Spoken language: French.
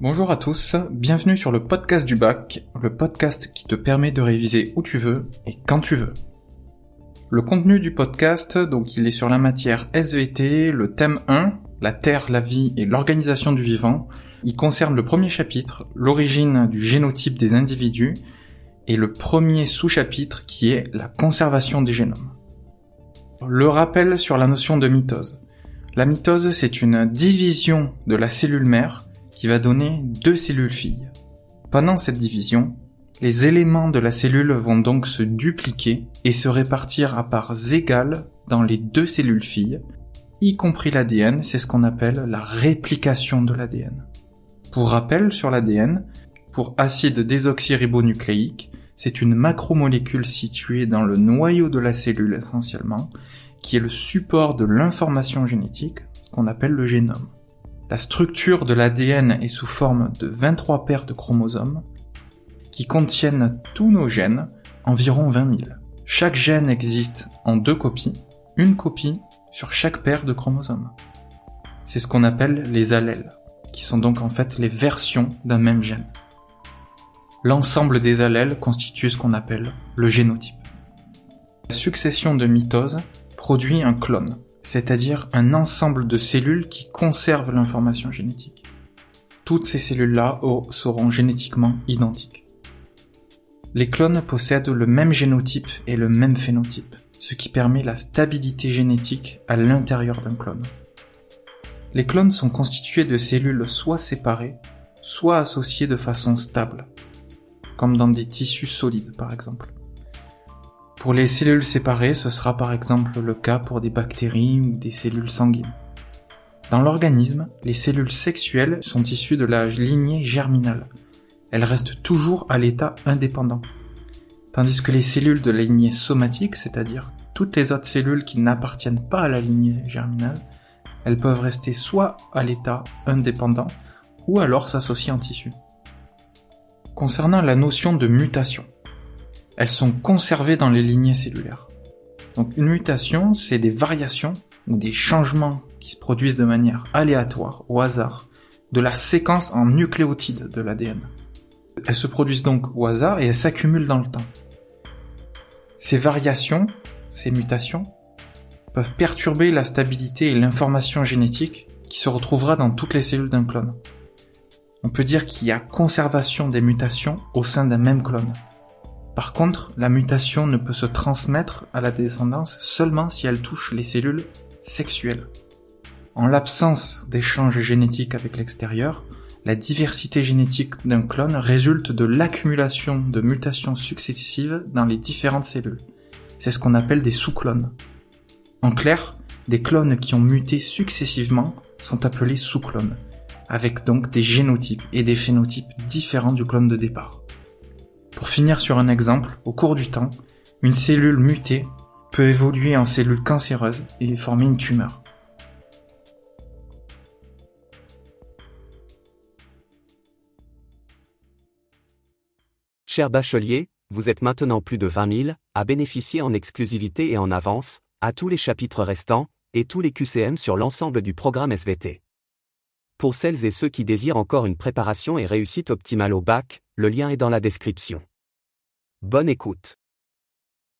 Bonjour à tous, bienvenue sur le podcast du bac, le podcast qui te permet de réviser où tu veux et quand tu veux. Le contenu du podcast, donc il est sur la matière SVT, le thème 1, la Terre, la vie et l'organisation du vivant. Il concerne le premier chapitre, l'origine du génotype des individus, et le premier sous-chapitre qui est la conservation des génomes. Le rappel sur la notion de mitose. La mitose, c'est une division de la cellule mère qui va donner deux cellules filles. Pendant cette division, les éléments de la cellule vont donc se dupliquer et se répartir à parts égales dans les deux cellules filles, y compris l'ADN, c'est ce qu'on appelle la réplication de l'ADN. Pour rappel sur l'ADN, pour acide désoxyribonucléique, c'est une macromolécule située dans le noyau de la cellule essentiellement, qui est le support de l'information génétique qu'on appelle le génome. La structure de l'ADN est sous forme de 23 paires de chromosomes qui contiennent tous nos gènes, environ 20 000. Chaque gène existe en deux copies, une copie sur chaque paire de chromosomes. C'est ce qu'on appelle les allèles, qui sont donc en fait les versions d'un même gène. L'ensemble des allèles constitue ce qu'on appelle le génotype. La succession de mitose produit un clone, c'est-à-dire un ensemble de cellules qui conservent l'information génétique. Toutes ces cellules-là seront génétiquement identiques. Les clones possèdent le même génotype et le même phénotype, ce qui permet la stabilité génétique à l'intérieur d'un clone. Les clones sont constitués de cellules soit séparées, soit associées de façon stable, comme dans des tissus solides par exemple. Pour les cellules séparées, ce sera par exemple le cas pour des bactéries ou des cellules sanguines. Dans l'organisme, les cellules sexuelles sont issues de la lignée germinale. Elles restent toujours à l'état indépendant. Tandis que les cellules de la lignée somatique, c'est-à-dire toutes les autres cellules qui n'appartiennent pas à la lignée germinale, elles peuvent rester soit à l'état indépendant, ou alors s'associer en tissu. Concernant la notion de mutation, elles sont conservées dans les lignées cellulaires. Donc une mutation, c'est des variations ou des changements qui se produisent de manière aléatoire, au hasard, de la séquence en nucléotides de l'ADN. Elles se produisent donc au hasard et elles s'accumulent dans le temps. Ces variations, ces mutations, peuvent perturber la stabilité et l'information génétique qui se retrouvera dans toutes les cellules d'un clone. On peut dire qu'il y a conservation des mutations au sein d'un même clone. Par contre, la mutation ne peut se transmettre à la descendance seulement si elle touche les cellules sexuelles. En l'absence d'échanges génétiques avec l'extérieur, La diversité génétique d'un clone résulte de l'accumulation de mutations successives dans les différentes cellules. C'est ce qu'on appelle des sous-clones. En clair, des clones qui ont muté successivement sont appelés sous-clones, avec donc des génotypes et des phénotypes différents du clone de départ. Pour finir sur un exemple, au cours du temps, une cellule mutée peut évoluer en cellule cancéreuse et former une tumeur. Cher bachelier, vous êtes maintenant plus de 20 000 à bénéficier en exclusivité et en avance, à tous les chapitres restants, et tous les QCM sur l'ensemble du programme SVT. Pour celles et ceux qui désirent encore une préparation et réussite optimale au bac, le lien est dans la description. Bonne écoute.